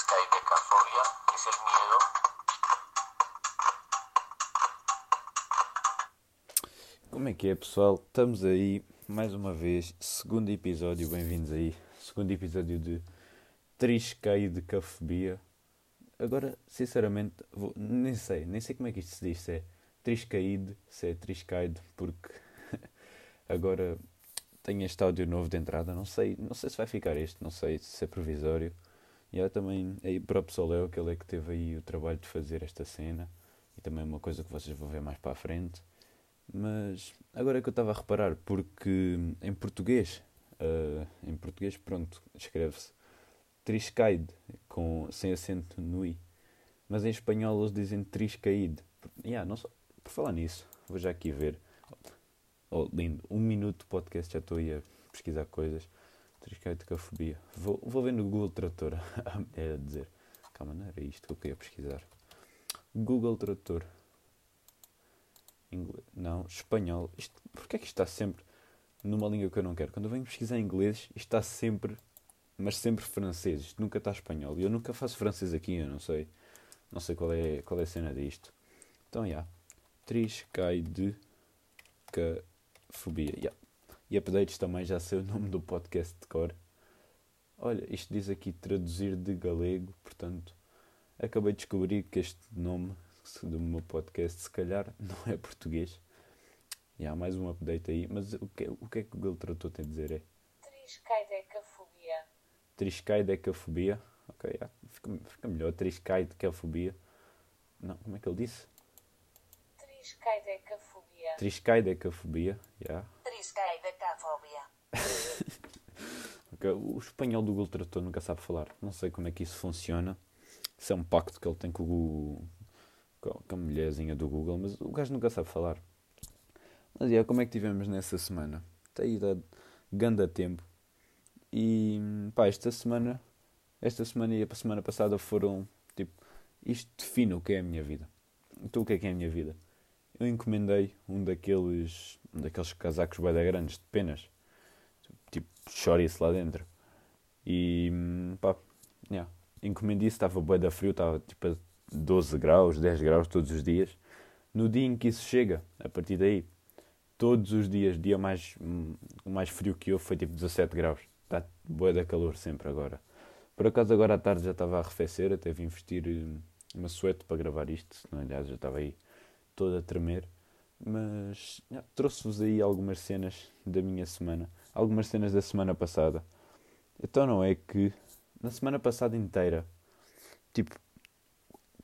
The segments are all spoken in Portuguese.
Triscaidecafobia, que es el miedo. Como é que é, pessoal? Estamos aí mais uma vez, segundo episódio, bem-vindos aí. Segundo episódio de Triscaidecafobia. Agora, sinceramente, vou- nem sei, nem sei como é que isto se diz, se é Triscaide, se é Triscaide, porque agora tenho este áudio novo de entrada, não sei, não sei se vai ficar este, não sei se é provisório. E eu também, aí para o pessoal é que teve aí o trabalho de fazer esta cena, e também uma coisa que vocês vão ver mais para a frente. Mas agora é que eu estava a reparar, porque em português, ah, em português, pronto, escreve-se Triscaide, com, sem acento no i. Mas em espanhol eles dizem Triscaide. Yeah, não só, por falar nisso, vou já aqui ver. Oh, lindo, um minuto de podcast, já estou aí a pesquisar coisas. Triscaidecafobia. Vou, vou ver no Google Trator a a dizer. Calma, não era isto que eu queria pesquisar. Google Trator. Ingle... Não, espanhol. Isto, porquê é que isto está sempre numa língua que eu não quero? Quando eu venho pesquisar inglês, isto está sempre, mas sempre francês. Isto nunca está espanhol. E eu nunca faço francês aqui, eu não sei. Não sei qual é, qual é a cena disto. Então, já. Yeah. Triscaidecafobia. Yeah. E updates também, já sei o nome do podcast de cor. Olha, isto diz aqui traduzir de galego, portanto, acabei de descobrir que este nome do meu podcast se calhar não é português. E há mais um update aí, mas o que, o que é que o Google Tradutor tem a dizer é Triscaidecafobia. triscaidecafobia. Ok, yeah, fica, fica melhor, triscaidecafobia. Não, como é que ele disse? Triscaidecafobia. Triscaidecafobia, yeah. O espanhol do Google Tradutor nunca sabe falar. Não sei como é que isso funciona. Isso é um pacto que ele tem com, o com a mulherzinha do Google, mas o gajo nunca sabe falar. Mas é, como é que tivemos nessa semana? Está aí dado ganda tempo. E pá, esta semana, esta semana e a semana passada foram tipo, isto define o que é a minha vida. Então o que é que é a minha vida? Eu encomendei um daqueles, um daqueles casacos da grandes de penas tipo, chore-se lá dentro. E pá, yeah. encomendei isso, estava bué da frio, estava tipo a 12 graus, 10 graus todos os dias. No dia em que isso chega, a partir daí, todos os dias, dia mais, hum, o mais frio que houve foi tipo 17 graus. Está bué da calor sempre agora. Por acaso agora à tarde já estava a arrefecer, até vim vestir hum, uma suéte para gravar isto, senão aliás já estava aí todo a tremer. Mas trouxe-vos aí algumas cenas da minha semana, algumas cenas da semana passada. Então não é que na semana passada inteira, tipo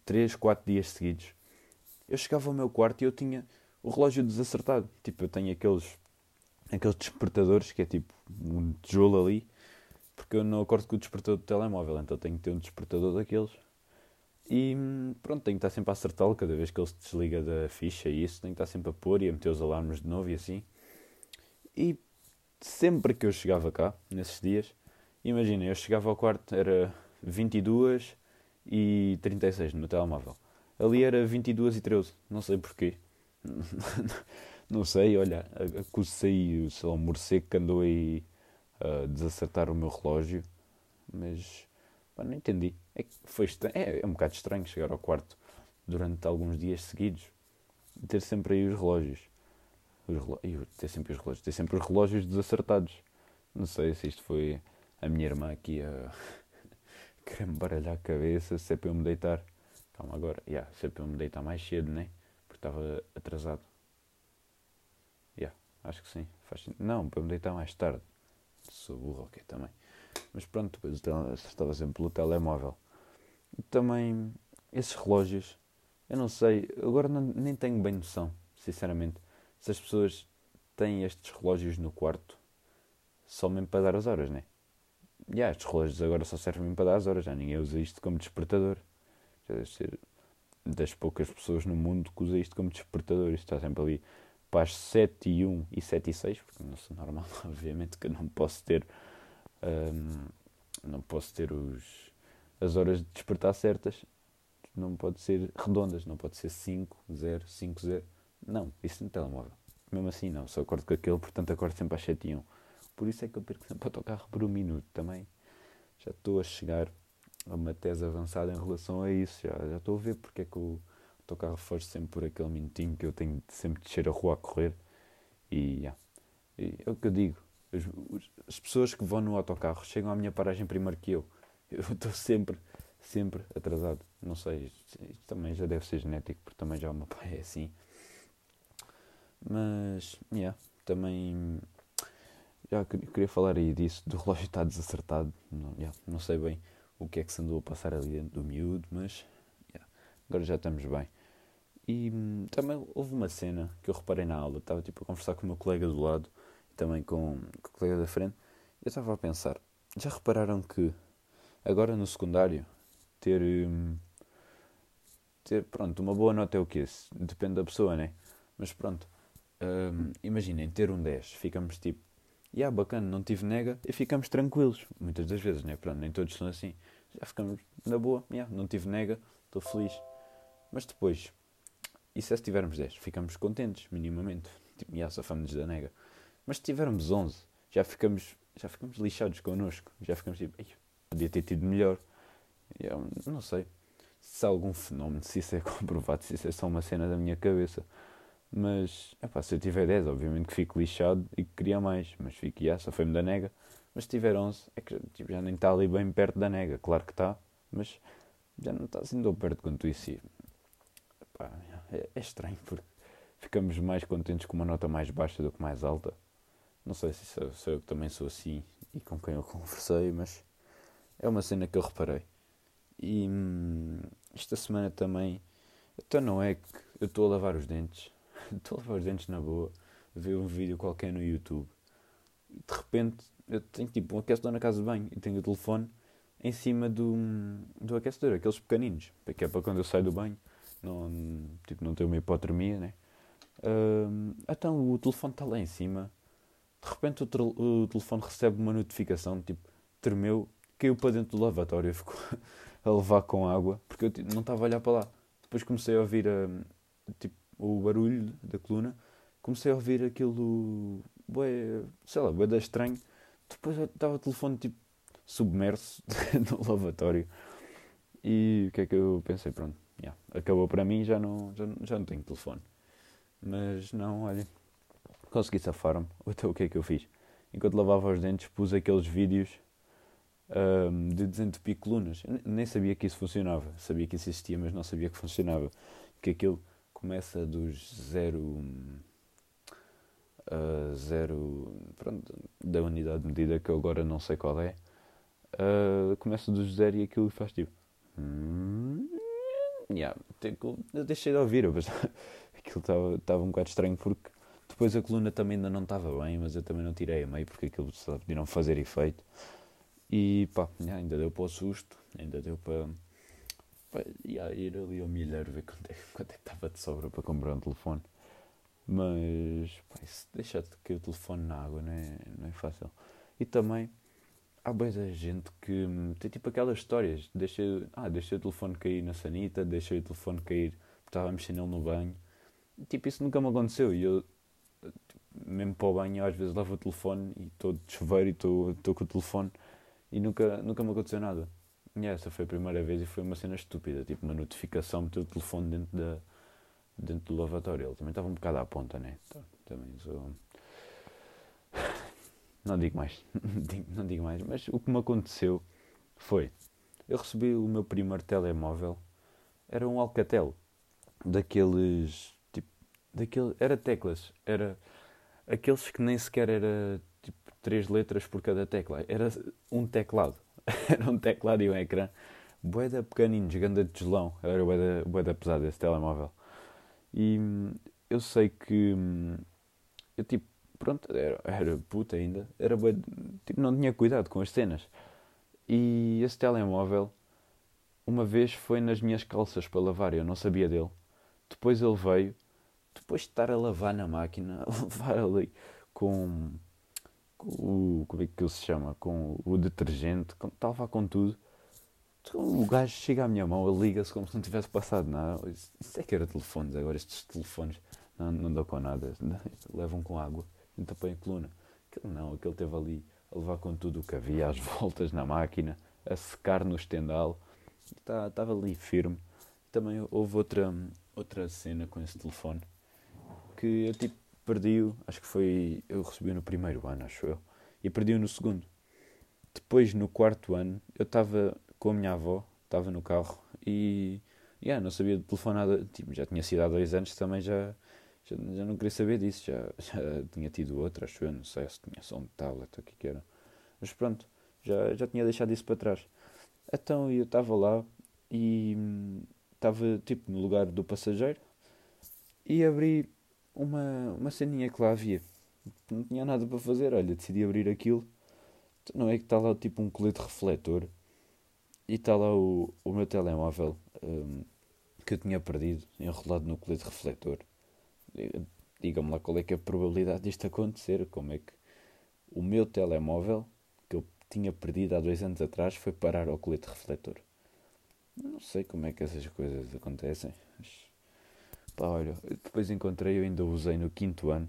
3, 4 dias seguidos, eu chegava ao meu quarto e eu tinha o relógio desacertado. Tipo, eu tenho aqueles aqueles despertadores que é tipo um tijolo ali, porque eu não acordo com o despertador do telemóvel, então tenho que ter um despertador daqueles. E pronto, tenho que estar sempre a acertá-lo cada vez que ele se desliga da ficha e isso, tenho que estar sempre a pôr e a meter os alarmes de novo e assim. E sempre que eu chegava cá, nesses dias, imaginem, eu chegava ao quarto, era 22 e 36 no meu telemóvel. Ali era 22 e 13, não sei porquê. não sei, olha, acuso-se aí, sei lá, um morcego que andou aí a desacertar o meu relógio, mas não entendi. É que foi. É, é um bocado estranho chegar ao quarto durante alguns dias seguidos e ter sempre aí os relógios. Os relo... Ih, ter sempre os relógios, ter sempre os relógios desacertados. Não sei se isto foi a minha irmã aqui a querer me baralhar a cabeça, se é para eu me deitar. Calma agora, yeah, se é para eu me deitar mais cedo, né? Porque estava atrasado. Yeah, acho que sim. Faz... Não, para me deitar mais tarde. Sou burro, ok, também. Mas pronto, depois estava sempre pelo telemóvel. Também, esses relógios, eu não sei, agora não, nem tenho bem noção, sinceramente, se as pessoas têm estes relógios no quarto só mesmo para dar as horas, né? E yeah, estes relógios agora só servem mesmo para dar as horas, já ninguém usa isto como despertador. Já deve ser das poucas pessoas no mundo que usa isto como despertador. Isto está sempre ali para as 7 e 1 e 7 e 6, porque não sou normal, obviamente, que eu não posso ter. Um, não posso ter os, as horas de despertar certas. Não pode ser redondas, não pode ser 5, 0, 5, 0. Não, isso no telemóvel. Mesmo assim não, só acordo com aquele, portanto acordo sempre às 7 e 1. Por isso é que eu perco sempre autocarro por um minuto também. Já estou a chegar uma tese avançada em relação a isso. Já, já estou a ver porque é que o autocarro foge sempre por aquele minutinho que eu tenho de sempre descer a rua a correr. E, yeah. e é o que eu digo. As, as pessoas que vão no autocarro chegam à minha paragem primeiro que eu. Eu estou sempre, sempre atrasado. Não sei, isto também já deve ser genético, porque também já o meu pai é assim. Mas, yeah, também já queria falar aí disso, do relógio estar desacertado. Não, yeah, não sei bem o que é que se andou a passar ali dentro do miúdo, mas yeah, agora já estamos bem. E hum, também houve uma cena que eu reparei na aula, estava tipo a conversar com o meu colega do lado também com, com o colega da frente. Eu estava a pensar, já repararam que agora no secundário ter, hum, ter pronto, uma boa nota é o que Depende da pessoa, né? Mas pronto, hum, imaginem, ter um 10, ficamos tipo e yeah, bacana, não tive nega e ficamos tranquilos. Muitas das vezes, né? Pronto, nem todos são assim. Já ficamos na boa, yeah, não tive nega, estou feliz. Mas depois, e se tivermos 10? Ficamos contentes, minimamente. Tipo, yeah, safamos da nega. Mas se tivermos 11, já ficamos, já ficamos lixados connosco. Já ficamos tipo, podia ter tido melhor. Yeah, não sei se há algum fenómeno, se isso é comprovado, se isso é só uma cena da minha cabeça. Mas, epá, se eu tiver 10, obviamente que fico lixado e que queria mais. Mas fico, já, só foi-me da nega. Mas se tiver 11, é que tipo, já nem está ali bem perto da nega. Claro que está, mas já não está assim tão perto quanto isso. E, epá, é, é, estranho porque ficamos mais contentes com uma nota mais baixa do que mais alta. Não sei se sou, sou eu que também sou assim e com quem eu conversei, mas é uma cena que eu reparei. E hum, esta semana também. Então não é que eu estou a lavar os dentes estou a lavar os dentes na boa, ver um vídeo qualquer no YouTube. De repente, eu tenho tipo um aquecedor na casa de banho e tenho o telefone em cima do, do aquecedor, aqueles pequeninos, que é para quando eu saio do banho, não, tipo, não ter uma hipotermia, né? Uh, então o telefone está lá em cima, de repente o, o, telefone recebe uma notificação, tipo, tremeu, caiu para dentro do lavatório, ficou a levar com água, porque eu tipo, não estava a olhar para lá. Depois comecei a ouvir, uh, tipo, o barulho da coluna, comecei a ouvir aquilo, bué, sei lá, bué da estranho. Depois estava o telefone tipo submerso no lavatório. E o que é que eu pensei? Pronto, yeah, acabou para mim, já não, já, já não tenho telefone. Mas não, olha, consegui safar-me. Então o que é que eu fiz? Enquanto lavava os dentes, pus aqueles vídeos um, de desentupir colunas. Eu nem sabia que isso funcionava. Sabia que isso existia, mas não sabia que funcionava. Que aquilo começa dos zero, uh, zero pronto, da unidade de medida que eu agora não sei qual é. Uh, começa dos zero e aquilo faz tipo. Hum, yeah, eu deixei de ouvir, mas aquilo estava um bocado estranho porque depois a coluna também ainda não estava bem, mas eu também não tirei a meio porque aquilo podia não fazer efeito. E pá, ainda deu para o susto, ainda deu para ia ir ali ao milheiro ver quanto é, quanto é que estava de sobra para comprar um telefone. Mas pá, deixar de cair o telefone na água não é, não é fácil. E também há bem gente que tem tipo aquelas histórias. Deixei, ah, deixei o telefone cair na sanita, deixei o telefone cair porque estava mexer nele no banho. Tipo, isso nunca me aconteceu. E eu, mesmo para o banho, às vezes levo o telefone e estou de chuveiro e estou com o telefone e nunca, nunca me aconteceu nada. E essa foi a primeira vez e foi uma cena estúpida, tipo uma notificação, meteu o telefone dentro, da, dentro do lavatório. Ele também estava um bocado à ponta, né? Então, também sou. Não digo mais, não digo mais, mas o que me aconteceu foi: eu recebi o meu primeiro telemóvel, era um Alcatel, daqueles. Tipo, daquele, era teclas, era aqueles que nem sequer era tipo três letras por cada tecla, era um teclado era um teclado e um ecrã. Boeda pequeninos, ganda de gelão. Era boeda, boeda pesado esse telemóvel. E hum, eu sei que hum, eu tipo, pronto, era, era puta ainda. Era boeda, tipo, não tinha cuidado com as cenas. E esse telemóvel, uma vez foi nas minhas calças para lavar, eu não sabia dele. Depois ele veio, depois de estar a lavar na máquina, a levar ali com o, como é que ele se chama? Com o detergente, estava com tudo. Então, o gajo chega à minha mão, liga-se como se não tivesse passado nada. Isso, é que era telefones, agora estes telefones não, não dão com nada, levam com água, então a coluna. Aquele não, aquele teve ali a levar com tudo o que havia, às voltas na máquina, a secar no estendal. Estava tá, ali firme. Também houve outra, outra cena com esse telefone que eu tipo perdi-o, acho que foi. Eu recebi no primeiro ano, acho eu, e perdi-o no segundo. Depois, no quarto ano, eu estava com a minha avó, estava no carro e. Yeah, não sabia de telefone nada, tipo, já tinha sido há dois anos também, já, já, já não queria saber disso, já, já tinha tido outra, acho eu, não sei se tinha só um tablet ou o que, que era. Mas pronto, já, já tinha deixado isso para trás. Então eu estava lá e estava tipo no lugar do passageiro e abri uma, uma ceninha que lá havia. Não tinha nada para fazer, olha, decidi abrir aquilo. Não é que está lá tipo um colete refletor e está lá o, o meu telemóvel um, que eu tinha perdido, enrolado no colete refletor. Diga-me lá qual é que é a probabilidade disto acontecer. Como é que o meu telemóvel que eu tinha perdido há dois anos atrás foi parar ao colete refletor. Não sei como é que essas coisas acontecem. Mas Pá, olha, depois encontrei, eu ainda usei no quinto ano.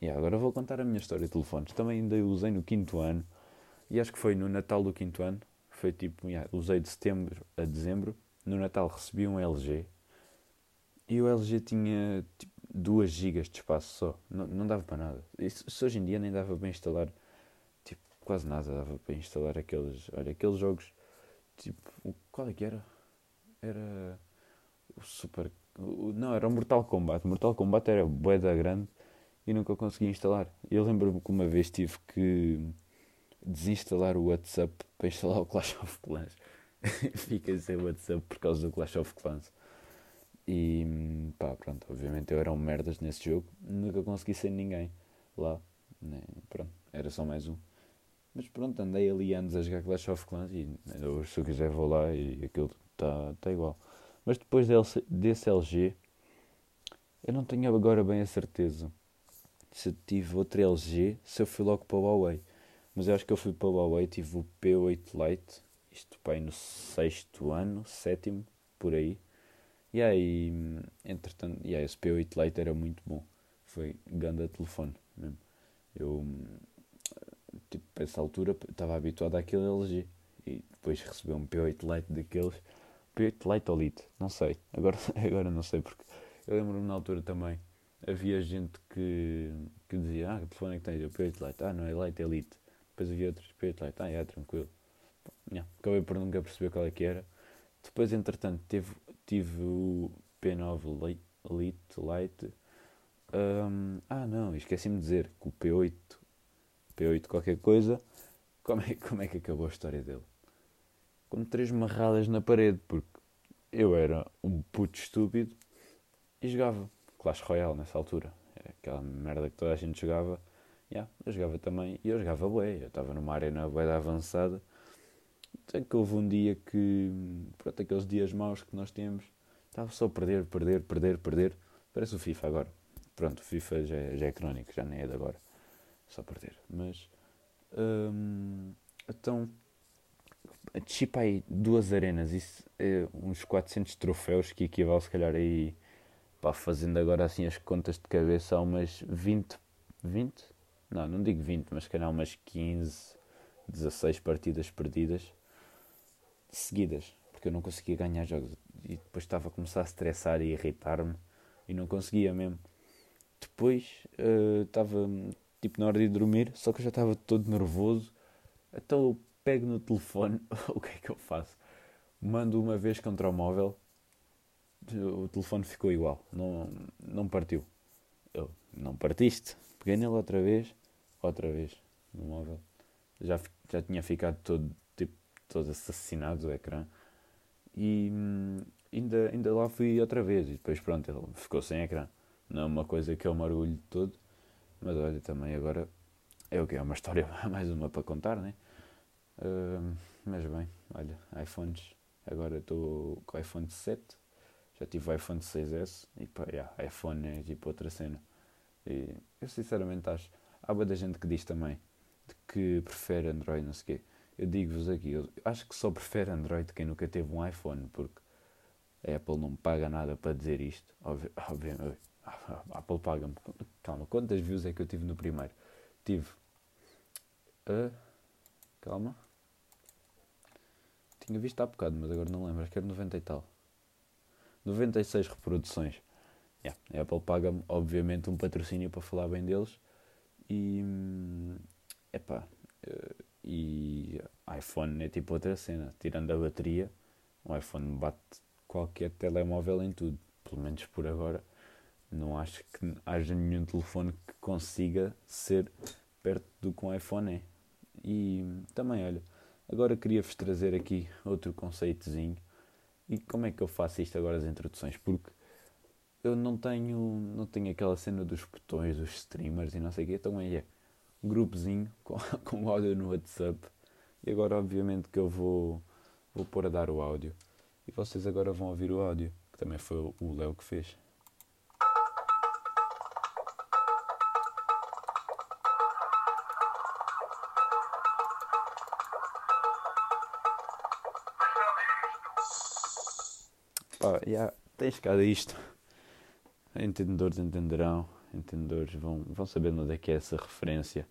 E agora vou contar a minha história de telefones. Também ainda usei no quinto ano. E acho que foi no Natal do quinto ano. Foi tipo, yeah, usei de setembro a dezembro. No Natal recebi um LG. E o LG tinha tipo 2 GB de espaço só. Não, não dava para nada. Isso, isso hoje em dia nem dava para instalar. Tipo, quase nada dava para instalar aqueles. Olha, aqueles jogos. Tipo, qual é que era? Era o Super não, era o Mortal Kombat. Mortal Kombat era bué da grande e nunca consegui instalar. Eu lembro-me que uma vez tive que desinstalar o WhatsApp para instalar o Clash of Clans. Fiquei sem WhatsApp por causa do Clash of Clans. E pá, pronto, obviamente eu era um merdas nesse jogo, nunca consegui ser ninguém lá. Né? Pronto, era só mais um. Mas pronto, andei ali anos a jogar Clash of Clans e hoje se eu quiser vou lá e aquilo está tá igual. Mas depois desse LG, eu não tenho agora bem a certeza se tive outro LG, se eu fui logo para o Huawei. Mas eu acho que eu fui para o Huawei, tive o P8 Lite, isto pai no sexto ano, sétimo, por aí. E aí, entretanto, aí, esse P8 Lite era muito bom. Foi ganda telefone mesmo. Eu, tipo, a essa altura, estava habituado àquele LG. E depois recebi um P8 Lite daqueles P8 Lite ou Lite, não sei. Agora, agora não sei, porque eu lembro-me na altura também. Havia gente que, que dizia: Ah, que telefone é que tens? O P8 Lite. Ah, não é Lite, é Lite. Depois havia outros P8 Lite. Ah, é, tranquilo. Yeah, acabei por nunca perceber qual é que era. Depois, entretanto, teve, tive o P9 Lite. Lite. Um, ah, não, esqueci-me de dizer que o P8, P8 qualquer coisa, como é, como é que acabou a história dele? com três marradas na parede, porque eu era um puto estúpido e jogava Clash Royale nessa altura. Aquela merda que toda a gente jogava. Yeah, eu jogava também e eu jogava bué. Eu estava numa arena bué da avançada. Até que houve um dia que, pronto, aqueles dias maus que nós temos, estava só a perder, perder, perder, perder. Parece o FIFA agora. Pronto, o FIFA já é, já é crónico, já nem é de agora. Só perder. Mas, hum, então, para aí duas arenas, isso é uns 400 troféus, que equivale se calhar aí, pá, fazendo agora assim as contas de cabeça, a umas 20, 20? Não, não digo 20, mas se calhar umas 15, 16 partidas perdidas seguidas, porque eu não conseguia ganhar jogos e depois estava a começar a estressar e irritar-me e não conseguia mesmo. Depois uh, estava tipo na hora de dormir, só que eu já estava todo nervoso, então pego no telefone, o que é que eu faço? Mando uma vez contra o móvel, o telefone ficou igual, não, não partiu. Eu, não partiste? Peguei nele outra vez, outra vez, no móvel. Já, já tinha ficado todo, tipo, todo assassinado o ecrã. E hum, ainda, ainda lá fui outra vez, e depois pronto, ele ficou sem ecrã. Não é uma coisa que eu me orgulho de todo, mas olha, também agora é o que? É uma história, mais uma para contar, né? Mas bem, olha, iPhones. Agora estou com o iPhone 7. Já tive o iPhone 6S e pá, yeah, iPhone é tipo outra cena. E eu sinceramente acho. Há muita gente que diz também de que prefere Android, não sei o quê. Eu digo-vos aqui, eu acho que só prefere Android quem nunca teve um iPhone, porque a Apple não paga nada para dizer isto. Obviamente, a Apple paga-me. Calma, quantas views é que eu tive no primeiro? Tive. Uh, calma. Tinha visto há bocado, mas agora não lembro. Acho que era 90 e tal. 96 reproduções. Yeah. A Apple paga-me, obviamente, um patrocínio para falar bem deles. E. hum, Epá. eh, E iPhone é tipo outra cena. Tirando a bateria, o iPhone bate qualquer telemóvel em tudo. Pelo menos por agora. Não acho que haja nenhum telefone que consiga ser perto do que um iPhone é. E hum, também, olha, agora queria-vos trazer aqui outro conceitozinho. E como é que eu faço isto agora, as introduções? Porque eu não tenho, não tenho aquela cena dos botões, dos streamers e não sei o quê. Então é um grupozinho com, com áudio no WhatsApp. E agora, obviamente, que eu vou, vou pôr a dar o áudio. E vocês agora vão ouvir o áudio, que também foi o Léo que fez. Pá, já, tens cá isto. Entendedores entenderão, entendedores vão, vão saber onde é que é essa referência.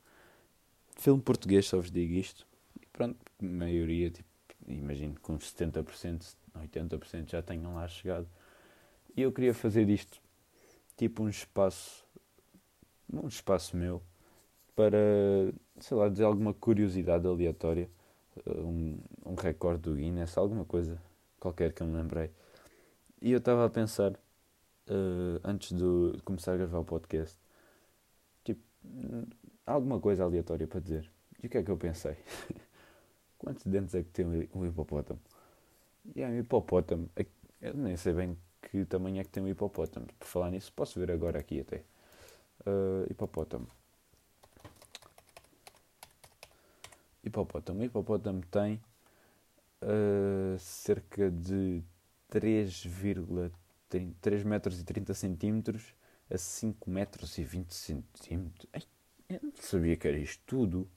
Filme português, só vos digo isto. E pronto, a maioria, tipo, imagino que uns 70%, 80% já tenham lá chegado. E eu queria fazer isto, tipo um espaço, um espaço meu, para, sei lá, dizer alguma curiosidade aleatória, um, um recorde do Guinness, alguma coisa qualquer que eu me lembrei. E eu estava a pensar, eh, antes de começar a gravar o podcast, tipo, alguma coisa aleatória para dizer. E o que é que eu pensei? Quantos dentes é que tem um hipopótamo? E é um hipopótamo. Eu nem sei bem que tamanho é que tem um hipopótamo. Por falar nisso, posso ver agora aqui até. Eh, hipopótamo. Hipopótamo. O hipopótamo tem eh, cerca de 3,3 metros e 30 centímetros a 5 metros e 20 centímetros. Ai, eu não sabia que era isto tudo.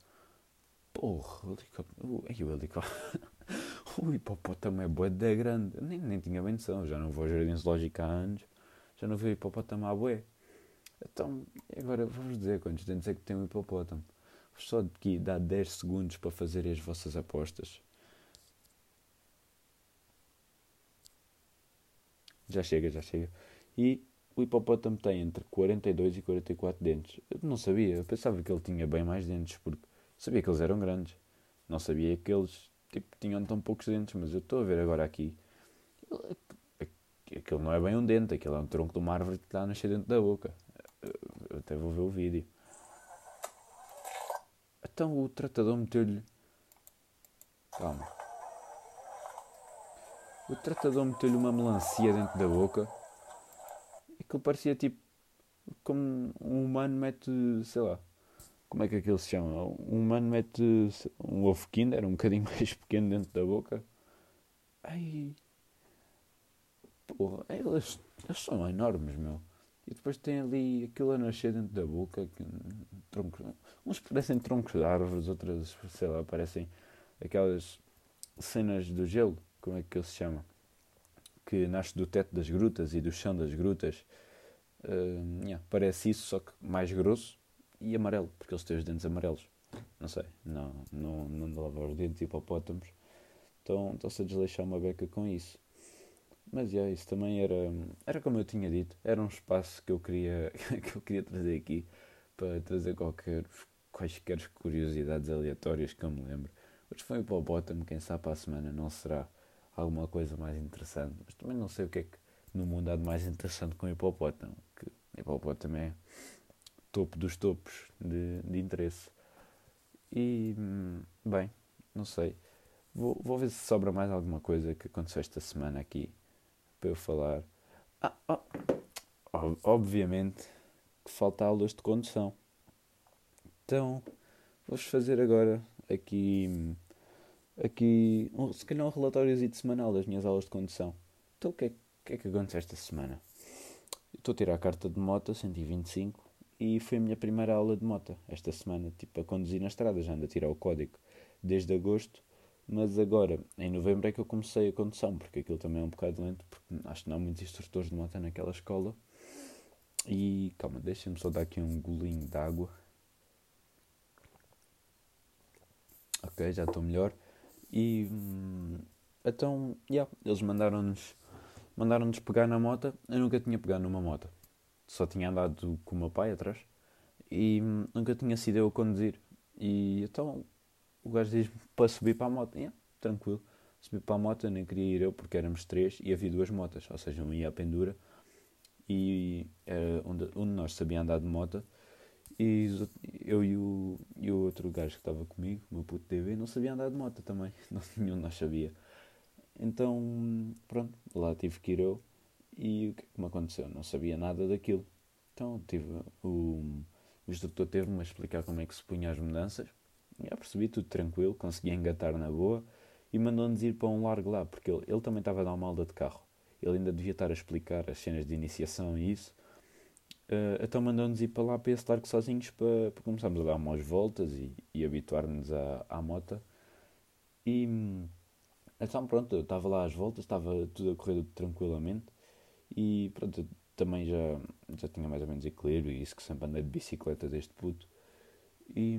Porra, o helicóptero. o- o helicóptero. O hipopótamo é bué da grande. Nem, nem tinha bem noção. Já não vou ao jardim zoológico há anos. Já não vi o hipopótamo à bué. Então, agora vamos dizer quantos dentes é que tem um hipopótamo. Só aqui dar 10 segundos para fazerem as vossas apostas. Já chega, já chega. E o hipopótamo tem entre 42 e 44 dentes. Eu não sabia, eu pensava que ele tinha bem mais dentes, porque sabia que eles eram grandes. Não sabia que eles tipo, tinham tão poucos dentes, mas eu estou a ver agora aqui. Aquele não é bem um dente, aquele é um tronco de uma árvore que está a nascer dentro da boca. Eu até vou ver o vídeo. Então o tratador meteu-lhe. Calma. O tratador meteu-lhe uma melancia dentro da boca. Que parecia tipo. Como um humano mete. sei lá. Como é que aquilo se chama? Um humano mete um ovo Kinder, um bocadinho mais pequeno dentro da boca. Ai. Porra, eles, eles são enormes, meu. E depois tem ali aquilo a nascer dentro da boca. Que, troncos, uns parecem troncos de árvores, outras, sei lá, parecem aquelas cenas do gelo. Como é que ele se chama? Que nasce do teto das grutas e do chão das grutas. Uh, yeah, parece isso, só que mais grosso e amarelo, porque eles têm os dentes amarelos. Não sei, não, não, não de lavar os dentes hipopótamos. Então estão-se a desleixar uma beca com isso. Mas yeah, isso também era, era como eu tinha dito, era um espaço que eu queria, que eu queria trazer aqui para trazer qualquer, quaisquer curiosidades aleatórias que eu me lembro. Hoje foi o hipopótamo, quem sabe para a semana não será alguma coisa mais interessante. Mas também não sei o que é que no mundo há de mais interessante com o hipopótamo. Que hipopótamo é topo dos topos de, de interesse. E, hum, bem, não sei. Vou, vou ver se sobra mais alguma coisa que aconteceu esta semana aqui para eu falar. Ah, ob- obviamente que falta aulas de condução. Então, vou-vos fazer agora aqui, aqui um, se calhar um relatório semanal das minhas aulas de condução. Então, o que é, que, é que aconteceu esta semana? Estou a tirar a carta de moto 125 e foi a minha primeira aula de moto esta semana, tipo a conduzir na estrada, já ando a tirar o código desde agosto, mas agora, em novembro é que eu comecei a condução, porque aquilo também é um bocado lento, porque acho que não há muitos instrutores de moto naquela escola. E calma, deixem-me só dar aqui um golinho de água. Ok, já estou melhor. E hum, então, yeah, eles mandaram-nos mandaram-nos pegar na moto. Eu nunca tinha pegado numa moto. Só tinha andado com o meu pai atrás. E hum, nunca tinha sido eu a conduzir. E então o gajo diz-me para subir para a moto. Yeah, tranquilo. Subi para a moto, nem queria ir eu porque éramos três e havia duas motas. Ou seja, uma ia à pendura e era onde, onde nós sabia andar de moto. E eu e o, e o outro gajo que estava comigo, o meu puto TV, não sabia andar de moto também. Não, nenhum de nós sabia. Então, pronto, lá tive que ir eu. E o que é que me aconteceu? Não sabia nada daquilo. Então, tive, o, o instrutor teve-me a explicar como é que se punha as mudanças. Eu percebi tudo tranquilo, consegui engatar na boa. E mandou-nos ir para um largo lá, porque ele, ele também estava a dar uma alda de carro. Ele ainda devia estar a explicar as cenas de iniciação e isso. Uh, então mandou-nos ir para lá para esse largo sozinhos para, para começarmos a dar umas voltas e, e habituar-nos à, à moto. E então pronto, eu estava lá às voltas, estava tudo a correr tranquilamente e pronto, também já, já tinha mais ou menos equilíbrio e isso que sempre andei de bicicleta deste puto. E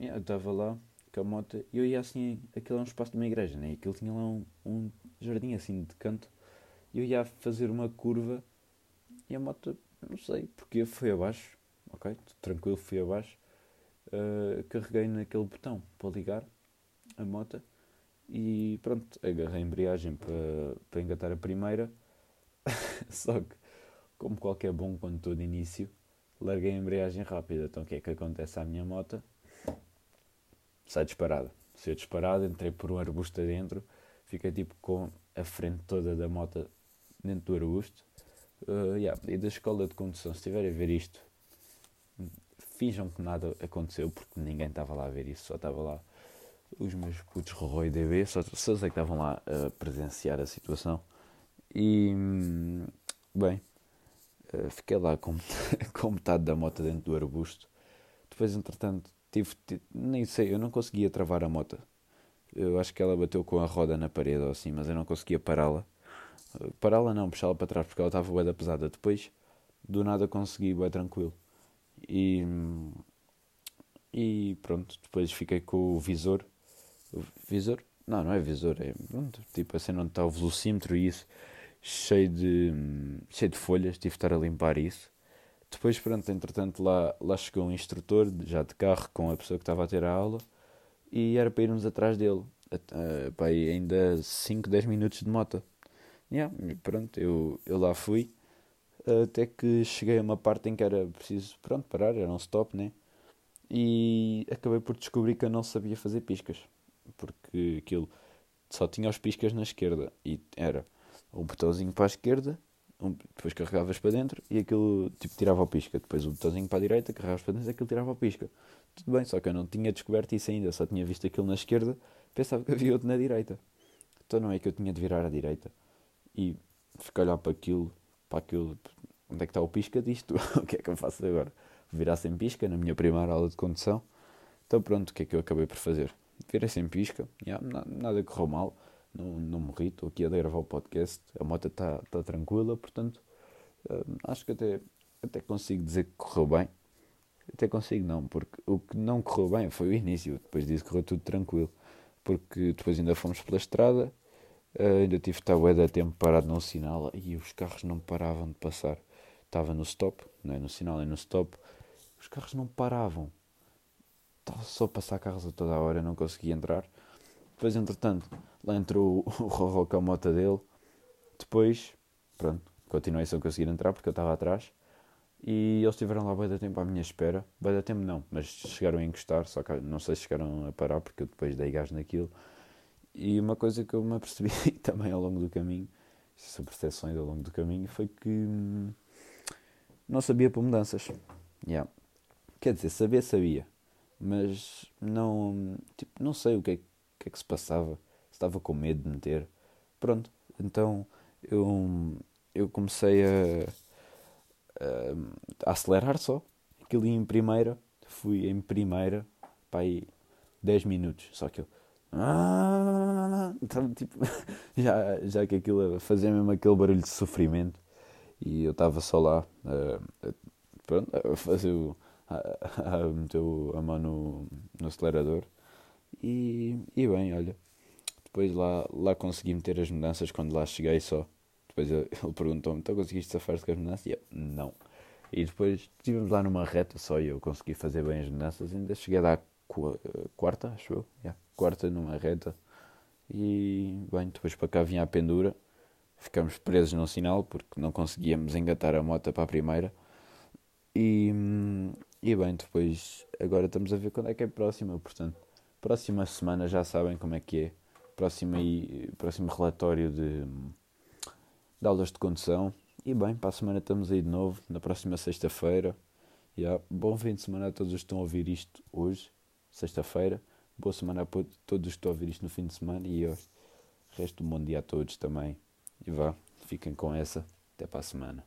yeah, eu estava lá com a moto e eu ia assim, aquilo é um espaço de uma igreja, né? Aquilo tinha lá um, um jardim assim de canto e eu ia fazer uma curva e a moto, não sei, porque foi abaixo, ok? Tranquilo, fui abaixo. Uh, carreguei naquele botão para ligar a moto e pronto, agarrei a embreagem para, para engatar a primeira. Só que, como qualquer bom condutor de início, larguei a embreagem rápida. Então o que é que acontece à minha moto? Sai disparada. Saiu disparada, entrei por um arbusto adentro, fiquei tipo com a frente toda da moto dentro do arbusto. Uh, yeah. E da escola de condução, se estiverem a ver isto, finjam que nada aconteceu, porque ninguém estava lá a ver isso, só estava lá os meus putos Rorro e DB, só, sei que estavam lá a presenciar a situação. E, bem, eh, fiquei lá com, com metade da moto dentro do arbusto. Depois, entretanto, tive, tive, nem sei, eu não conseguia travar a moto. Eu acho que ela bateu com a roda na parede ou assim, mas eu não conseguia pará-la. Pará-la não, puxá-la para trás porque ela estava bué da pesada. Depois, do nada consegui, bué tranquilo. E, e pronto, depois fiquei com o visor visor? Não, não é visor, é pronto, tipo a cena onde está o velocímetro e isso, cheio de, cheio de folhas, tive de estar a limpar isso. Depois, pronto, entretanto lá, lá chegou um instrutor, já de carro, com a pessoa que estava a ter a aula, e era para irmos atrás dele. Uh, pá, ainda 5, 10 minutos de moto. Yeah, pronto, eu, eu lá fui, até que cheguei a uma parte em que era preciso, pronto, parar, era um stop, né? E acabei por descobrir que eu não sabia fazer piscas porque aquilo só tinha os piscas na esquerda e era um botãozinho para a esquerda, um, depois carregavas para dentro e aquilo tipo tirava o pisca. Depois o botãozinho para a direita, carregavas para dentro e aquilo tirava o pisca. Tudo bem, só que eu não tinha descoberto isso ainda, só tinha visto aquilo na esquerda, pensava que havia outro na direita. Então não é que eu tinha de virar à direita e ficar a olhar para aquilo, para aquilo, onde é que está o pisca disto? o que é que eu faço agora? Virar sem pisca na minha primeira aula de condução. Então pronto, o que é que eu acabei por fazer? virei sem pisca, yeah, nada correu mal, não, não morri, estou aqui a gravar o podcast, a moto está tá tranquila, portanto uh, acho que até, até consigo dizer que correu bem. Até consigo não, porque o que não correu bem foi o início, depois disso correu tudo tranquilo, porque depois ainda fomos pela estrada, uh, ainda tive de estar da tempo parado no sinal e os carros não paravam de passar. Estava no stop, não é no sinal, é no stop, os carros não paravam estava só a passar carros a toda a hora, não conseguia entrar. Depois, entretanto, lá entrou o Rorro com a moto dele. Depois, pronto, continuei sem conseguir entrar porque eu estava atrás. E eles estiveram lá bem da tempo à minha espera. Bem da tempo não, mas chegaram a encostar, só que não sei se chegaram a parar porque eu depois dei gás naquilo. E uma coisa que eu me apercebi também ao longo do caminho, são percepções ao longo do caminho, foi que hum, não sabia por mudanças. Yeah. Quer dizer, saber sabia, mas não, tipo, não sei o que é, que é que se passava, estava com medo de meter. Pronto, então eu, eu comecei a, a, a acelerar só, aquilo em primeira, fui em primeira, para aí 10 minutos, só que eu estava tipo, já, já que aquilo fazia mesmo aquele barulho de sofrimento e eu estava só lá uh, pronto, a fazer o meteu a mão no, no acelerador e, e bem, olha, depois lá, lá consegui meter as mudanças quando lá cheguei só. Depois ele perguntou-me, então conseguiste safar-te com as mudanças? E eu, não. E depois estivemos lá numa reta só e eu consegui fazer bem as mudanças. Ainda cheguei a dar quarta, acho eu. Yeah, quarta numa reta. E bem, depois para cá vinha a pendura. Ficamos presos num sinal porque não conseguíamos engatar a moto para a primeira. E, e bem, depois agora estamos a ver quando é que é a próxima. Portanto, próxima semana já sabem como é que é. Próximo, próximo relatório de, de aulas de condução. E bem, para a semana estamos aí de novo, na próxima sexta-feira. Yeah. Bom fim de semana a todos os que estão a ouvir isto hoje, sexta-feira. Boa semana a todos os que estão a ouvir isto no fim de semana e o resto um bom dia a todos também. E vá, fiquem com essa. Até para a semana.